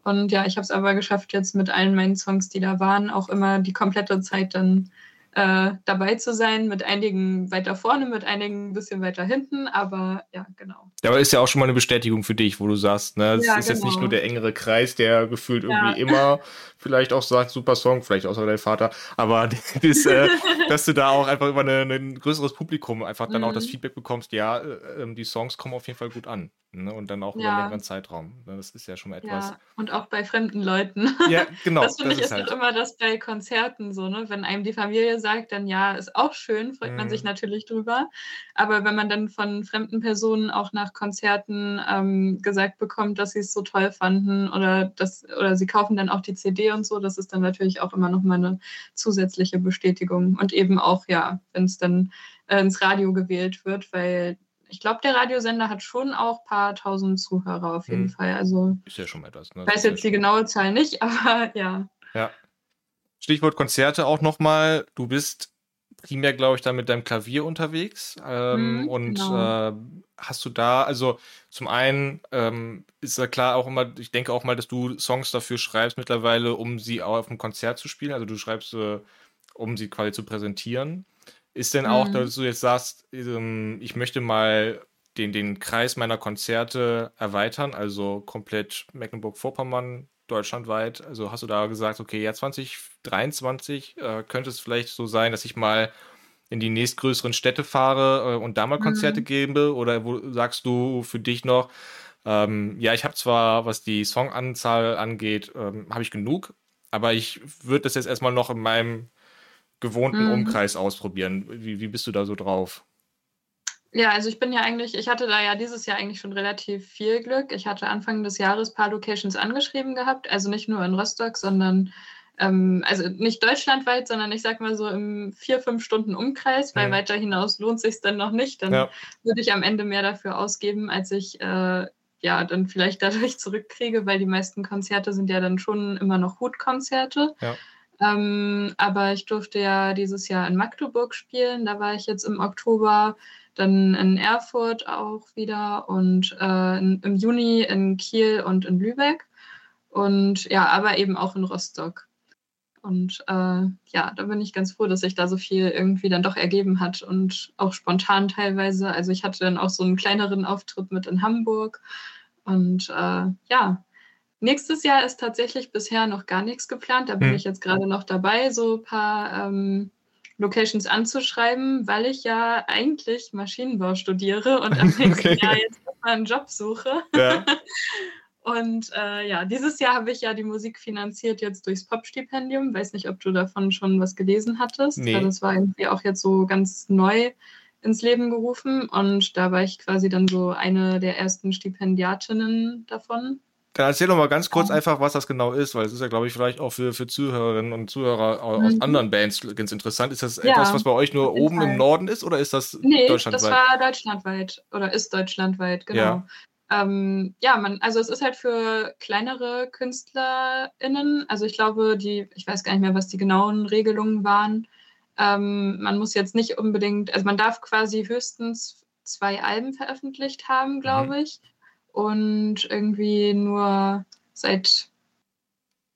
Und ja, ich habe es aber geschafft, jetzt mit allen meinen Songs, die da waren, auch immer die komplette Zeit dann äh, dabei zu sein, mit einigen weiter vorne, mit einigen ein bisschen weiter hinten, aber ja, genau. Aber ist ja auch schon mal eine Bestätigung für dich, wo du sagst, ne, es ja, ist genau. jetzt nicht genau. nur der engere Kreis, der gefühlt irgendwie ja. immer vielleicht auch sagt, super Song, vielleicht außer dein Vater, aber das, äh, dass du da auch einfach über eine, ein größeres Publikum einfach dann mhm. auch das mhm. Feedback bekommst, ja, äh, ähm, die Songs kommen auf jeden Fall gut an. Ne? Und dann auch ja. über einen längeren Zeitraum. Ne, das ist ja schon mal etwas. Ja, und auch bei fremden Leuten. Ja, genau. Das finde ich ist halt. immer das bei Konzerten so, ne? Wenn einem die Familie sagt, dann ja, ist auch schön, freut mhm. man sich mhm. natürlich drüber. Aber wenn man dann von fremden Personen auch nach Konzerten ähm, gesagt bekommt, dass sie es so toll fanden oder das, oder sie kaufen dann auch die CD und so, das ist dann natürlich auch immer nochmal eine zusätzliche Bestätigung. Und eben auch, ja, wenn es dann äh, ins Radio gewählt wird, weil ich glaube, der Radiosender hat schon auch ein paar tausend Zuhörer auf jeden hm. Fall. Also ist ja schon mal etwas. Ne? weiß jetzt die genaue Zahl nicht, aber ja. Ja. Stichwort Konzerte auch nochmal. Du bist primär, glaube ich, da mit deinem Klavier unterwegs. Ähm, mhm, und genau. äh, hast du da, also zum einen ähm, ist ja klar auch immer, ich denke auch mal, dass du Songs dafür schreibst mittlerweile, um sie auch auf dem Konzert zu spielen. Also du schreibst, äh, um sie quasi zu präsentieren. Ist denn auch, mhm. dass du jetzt sagst, ähm, ich möchte mal den, den Kreis meiner Konzerte erweitern, also komplett Mecklenburg-Vorpommern, deutschlandweit? Also hast du da gesagt, okay, ja, 2023 äh, könnte es vielleicht so sein, dass ich mal in die nächstgrößeren Städte fahre äh, und da mal Konzerte mhm. gebe? Oder wo sagst du für dich noch, ähm, ja, ich habe zwar, was die Songanzahl angeht, ähm, habe ich genug, aber ich würde das jetzt erstmal noch in meinem gewohnten mhm. Umkreis ausprobieren. Wie, wie bist du da so drauf? Ja, also ich bin ja eigentlich, ich hatte da ja dieses Jahr eigentlich schon relativ viel Glück. Ich hatte Anfang des Jahres ein paar Locations angeschrieben gehabt, also nicht nur in Rostock, sondern ähm, also nicht deutschlandweit, sondern ich sag mal so im vier, fünf Stunden Umkreis, weil mhm. weiter hinaus lohnt sich dann noch nicht. Dann ja. würde ich am Ende mehr dafür ausgeben, als ich äh, ja dann vielleicht dadurch zurückkriege, weil die meisten Konzerte sind ja dann schon immer noch Hutkonzerte. Ja. Ähm, aber ich durfte ja dieses Jahr in Magdeburg spielen. Da war ich jetzt im Oktober, dann in Erfurt auch wieder und äh, in, im Juni in Kiel und in Lübeck. Und ja, aber eben auch in Rostock. Und äh, ja, da bin ich ganz froh, dass sich da so viel irgendwie dann doch ergeben hat und auch spontan teilweise. Also ich hatte dann auch so einen kleineren Auftritt mit in Hamburg. Und äh, ja, Nächstes Jahr ist tatsächlich bisher noch gar nichts geplant. Da bin hm. ich jetzt gerade noch dabei, so ein paar ähm, Locations anzuschreiben, weil ich ja eigentlich Maschinenbau studiere und am nächsten okay. Jahr jetzt erstmal einen Job suche. Ja. und äh, ja, dieses Jahr habe ich ja die Musik finanziert jetzt durchs Pop-Stipendium. Weiß nicht, ob du davon schon was gelesen hattest. Nee. Das war irgendwie auch jetzt so ganz neu ins Leben gerufen und da war ich quasi dann so eine der ersten Stipendiatinnen davon. Dann erzähl doch mal ganz kurz einfach, was das genau ist, weil es ist ja, glaube ich, vielleicht auch für, für Zuhörerinnen und Zuhörer aus mhm. anderen Bands ganz interessant. Ist das ja, etwas, was bei euch nur oben Fall. im Norden ist oder ist das nee, deutschlandweit? das war deutschlandweit oder ist deutschlandweit, genau. Ja. Ähm, ja, man, also es ist halt für kleinere KünstlerInnen, also ich glaube, die, ich weiß gar nicht mehr, was die genauen Regelungen waren. Ähm, man muss jetzt nicht unbedingt, also man darf quasi höchstens zwei Alben veröffentlicht haben, glaube mhm. Und irgendwie nur seit.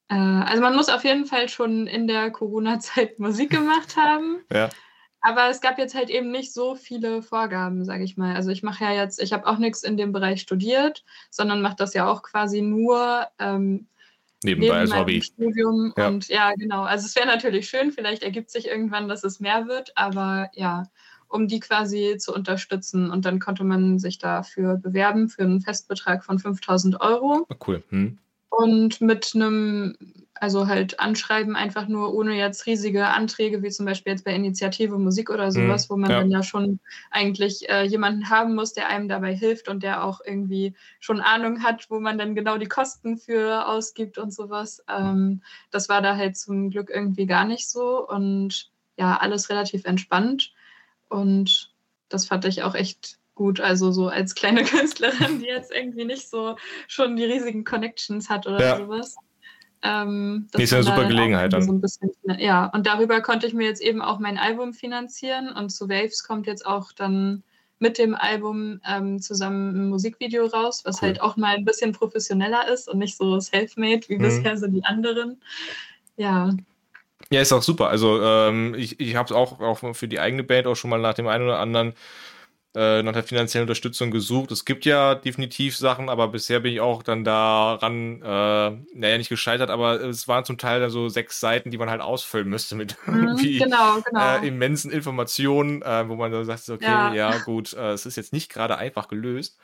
Äh, also man muss auf jeden Fall schon in der Corona-Zeit Musik gemacht haben. ja. Aber es gab jetzt halt eben nicht so viele Vorgaben, sage ich mal. Also ich mache ja jetzt, ich habe auch nichts in dem Bereich studiert, sondern mache das ja auch quasi nur ähm, nebenbei neben als Hobby. Studium. Ja. Und ja, genau. Also es wäre natürlich schön, vielleicht ergibt sich irgendwann, dass es mehr wird, aber ja, um die quasi zu unterstützen. Und dann konnte man sich dafür bewerben für einen Festbetrag von 5000 Euro. Ah, cool. Hm. Und mit einem, also halt Anschreiben einfach nur ohne jetzt riesige Anträge, wie zum Beispiel jetzt bei Initiative Musik oder hm. sowas, hm. wo man ja. dann ja schon eigentlich äh, jemanden haben muss, der einem dabei hilft und der auch irgendwie schon Ahnung hat, wo man dann genau die Kosten für ausgibt und sowas. Ähm, das war da halt zum Glück irgendwie gar nicht so und ja, alles relativ entspannt. Und das fand ich auch echt gut. Also so als kleine Künstlerin, die jetzt irgendwie nicht so schon die riesigen Connections hat oder ja. sowas. Ähm, das ist ja eine super Gelegenheit dann. So ein bisschen, ja, und darüber konnte ich mir jetzt eben auch mein Album finanzieren und zu Waves kommt jetzt auch dann mit dem Album ähm, zusammen ein Musikvideo raus, was cool. halt auch mal ein bisschen professioneller ist und nicht so self-made wie mhm. bisher so die anderen. Ja, ja, ist auch super. Also ähm, ich, ich habe es auch, auch für die eigene Band auch schon mal nach dem einen oder anderen äh, nach der finanziellen Unterstützung gesucht. Es gibt ja definitiv Sachen, aber bisher bin ich auch dann daran, äh, naja, nicht gescheitert, aber es waren zum Teil dann so sechs Seiten, die man halt ausfüllen müsste mit mhm, genau, genau. Äh, immensen Informationen, äh, wo man dann sagt, okay, ja, ja gut, äh, es ist jetzt nicht gerade einfach gelöst.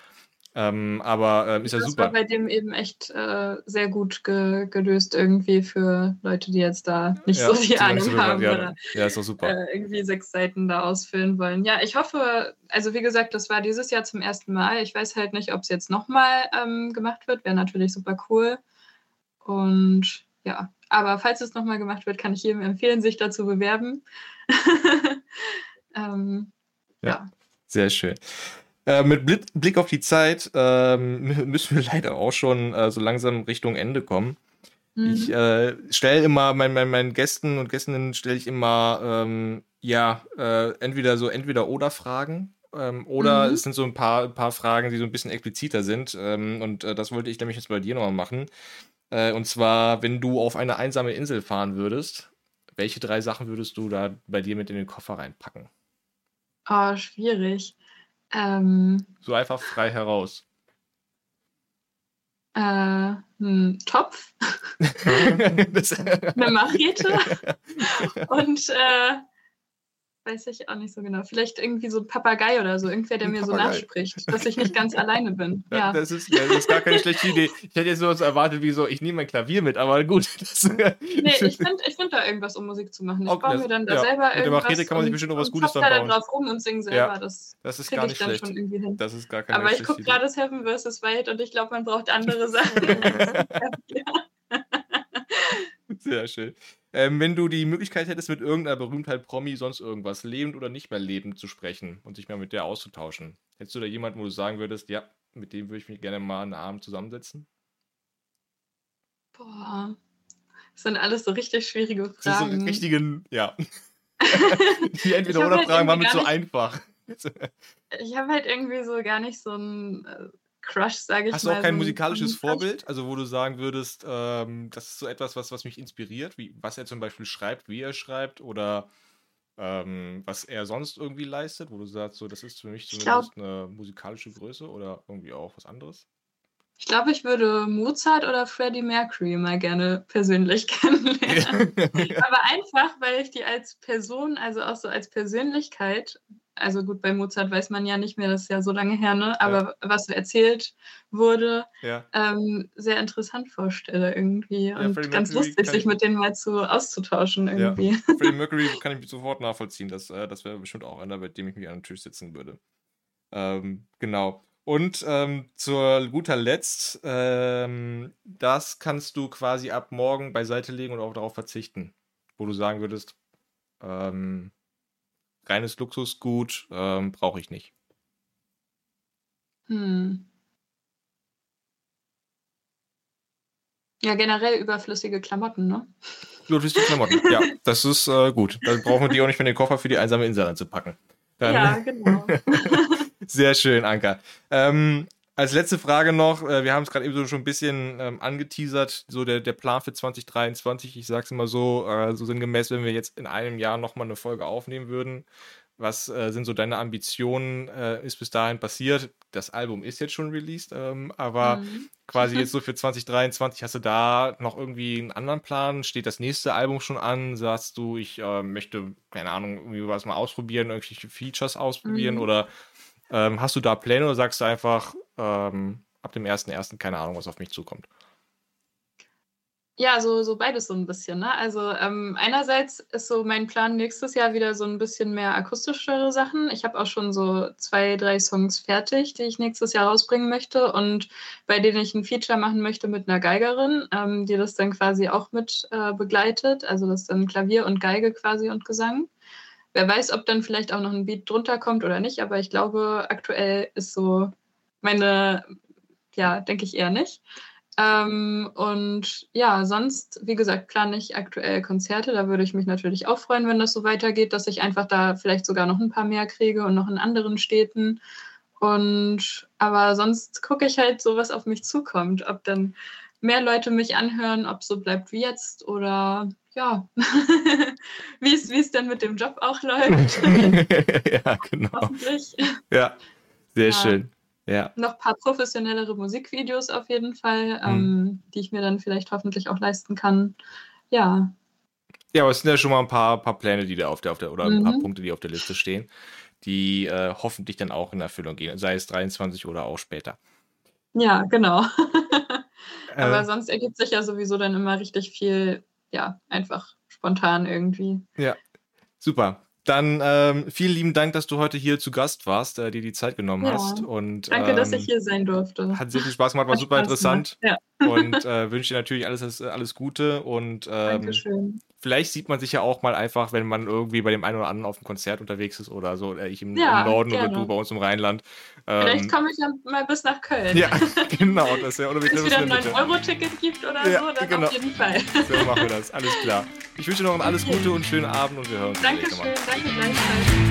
Ähm, aber äh, ist ja das super. Das war bei dem eben echt äh, sehr gut ge gelöst irgendwie für Leute, die jetzt da nicht ja, so viel Ahnung haben ja, oder ja, ist doch super. Äh, irgendwie sechs Seiten da ausfüllen wollen. Ja, ich hoffe, also wie gesagt, das war dieses Jahr zum ersten Mal. Ich weiß halt nicht, ob es jetzt nochmal ähm, gemacht wird. Wäre natürlich super cool. Und ja, aber falls es nochmal gemacht wird, kann ich jedem empfehlen, sich dazu bewerben. ähm, ja. Sehr schön. Äh, mit Blick auf die Zeit ähm, müssen wir leider auch schon äh, so langsam Richtung Ende kommen. Mhm. Ich äh, stelle immer meinen mein, meinen Gästen und Gästinnen stelle ich immer ähm, ja äh, entweder so entweder oder Fragen ähm, oder mhm. es sind so ein paar, paar Fragen, die so ein bisschen expliziter sind. Ähm, und äh, das wollte ich nämlich jetzt bei dir nochmal machen. Äh, und zwar, wenn du auf eine einsame Insel fahren würdest, welche drei Sachen würdest du da bei dir mit in den Koffer reinpacken? Oh, schwierig. Ähm, so einfach frei heraus. Äh, ein Topf, eine Machete und äh, weiß ich auch nicht so genau. Vielleicht irgendwie so ein Papagei oder so, irgendwer, der ein mir Papagei. so nachspricht, dass ich nicht ganz alleine bin. Ja. Das, ist, das ist gar keine schlechte Idee. Ich hätte jetzt nur so erwartet, wie so, ich nehme mein Klavier mit, aber gut. Das, nee, ich finde ich find da irgendwas, um Musik zu machen. Ich okay, baue mir dann da ja. selber irgendwas. Mit der Machete kann man sich bestimmt noch was Gutes dann bauen. da drauf rum und singe selber. Ja. Das, das ist gar nicht schlecht. Das ist gar keine Aber ich gucke gerade Seven vs. Wild und ich glaube, man braucht andere Sachen. ja. Sehr schön. Ähm, wenn du die Möglichkeit hättest, mit irgendeiner Berühmtheit, Promi, sonst irgendwas, lebend oder nicht mehr lebend zu sprechen und sich mal mit der auszutauschen, hättest du da jemanden, wo du sagen würdest, ja, mit dem würde ich mich gerne mal einen Abend zusammensetzen? Boah, das sind alles so richtig schwierige Fragen. Das sind so richtigen, ja. die entweder oder halt Fragen waren mit so einfach. ich habe halt irgendwie so gar nicht so ein äh, Crush, sage ich Hast mal. Hast du auch kein so musikalisches Vorbild, also wo du sagen würdest, ähm, das ist so etwas, was, was mich inspiriert, wie, was er zum Beispiel schreibt, wie er schreibt oder ähm, was er sonst irgendwie leistet, wo du sagst, so, das ist für mich zumindest glaub, eine musikalische Größe oder irgendwie auch was anderes? Ich glaube, ich würde Mozart oder Freddie Mercury mal gerne persönlich kennenlernen. Aber einfach, weil ich die als Person, also auch so als Persönlichkeit also gut, bei Mozart weiß man ja nicht mehr, das ist ja so lange her, ne? aber ja. was erzählt wurde, ja. ähm, sehr interessant vorstelle irgendwie. Ja, und ganz Mercury lustig, sich mit denen mal zu auszutauschen irgendwie. Ja. Freddie Mercury kann ich sofort nachvollziehen. Das, äh, das wäre bestimmt auch einer, bei dem ich mich an den Tisch sitzen würde. Ähm, genau. Und ähm, zur guter Letzt, ähm, das kannst du quasi ab morgen beiseite legen und auch darauf verzichten, wo du sagen würdest, ähm, reines Luxusgut ähm, brauche ich nicht. Hm. Ja, generell überflüssige Klamotten, ne? Überflüssige Klamotten, ja, das ist äh, gut. Dann brauchen wir die auch nicht für den Koffer für die einsame Insel anzupacken. Dann, ja, genau. Sehr schön, Anka. Ähm, als letzte Frage noch, äh, wir haben es gerade eben so schon ein bisschen ähm, angeteasert, so der, der Plan für 2023, ich sage es immer so, äh, so sinngemäß, wenn wir jetzt in einem Jahr nochmal eine Folge aufnehmen würden, was äh, sind so deine Ambitionen? Äh, ist bis dahin passiert? Das Album ist jetzt schon released, ähm, aber mhm. quasi jetzt so für 2023 hast du da noch irgendwie einen anderen Plan? Steht das nächste Album schon an? Sagst du, ich äh, möchte, keine Ahnung, irgendwie was mal ausprobieren, irgendwelche Features ausprobieren mhm. oder ähm, hast du da Pläne oder sagst du einfach, ähm, ab dem 1.1. keine Ahnung, was auf mich zukommt? Ja, so, so beides so ein bisschen. Ne? Also ähm, einerseits ist so mein Plan nächstes Jahr wieder so ein bisschen mehr akustischere Sachen. Ich habe auch schon so zwei, drei Songs fertig, die ich nächstes Jahr rausbringen möchte und bei denen ich ein Feature machen möchte mit einer Geigerin, ähm, die das dann quasi auch mit äh, begleitet. Also das dann Klavier und Geige quasi und Gesang. Wer weiß, ob dann vielleicht auch noch ein Beat drunter kommt oder nicht, aber ich glaube, aktuell ist so meine, ja, denke ich eher nicht. Ähm, und ja, sonst, wie gesagt, plane ich aktuell Konzerte. Da würde ich mich natürlich auch freuen, wenn das so weitergeht, dass ich einfach da vielleicht sogar noch ein paar mehr kriege und noch in anderen Städten. Und aber sonst gucke ich halt so, was auf mich zukommt, ob dann mehr Leute mich anhören, ob so bleibt wie jetzt oder ja, wie es denn mit dem Job auch läuft. ja, genau. Hoffentlich. Ja, sehr ja. schön. Ja. Noch ein paar professionellere Musikvideos auf jeden Fall, mhm. ähm, die ich mir dann vielleicht hoffentlich auch leisten kann. Ja. Ja, aber es sind ja schon mal ein paar, paar Pläne, die da auf der, auf der oder ein paar mhm. Punkte, die auf der Liste stehen, die äh, hoffentlich dann auch in Erfüllung gehen, sei es 23 oder auch später. Ja, genau. aber äh, sonst ergibt sich ja sowieso dann immer richtig viel, ja, einfach spontan irgendwie. Ja, super. Dann ähm, vielen lieben Dank, dass du heute hier zu Gast warst, äh, dir die Zeit genommen ja. hast. Und, Danke, ähm, dass ich hier sein durfte. Hat sehr viel Spaß gemacht, war hat super Spaß interessant. Ja. Und äh, wünsche dir natürlich alles, alles Gute und ähm, vielleicht sieht man sich ja auch mal einfach, wenn man irgendwie bei dem einen oder anderen auf dem Konzert unterwegs ist oder so, oder ich im, ja, im Norden gerne. oder du bei uns im Rheinland. Vielleicht ähm, komme ich ja mal bis nach Köln. Ja, genau. Das ja, oder Wenn es wieder ein 9-Euro-Ticket gibt oder ja, so, dann genau. auf jeden Fall. So machen wir das, alles klar. Ich wünsche dir noch alles Gute und schönen Abend und wir hören uns. Dankeschön, danke gleichfalls.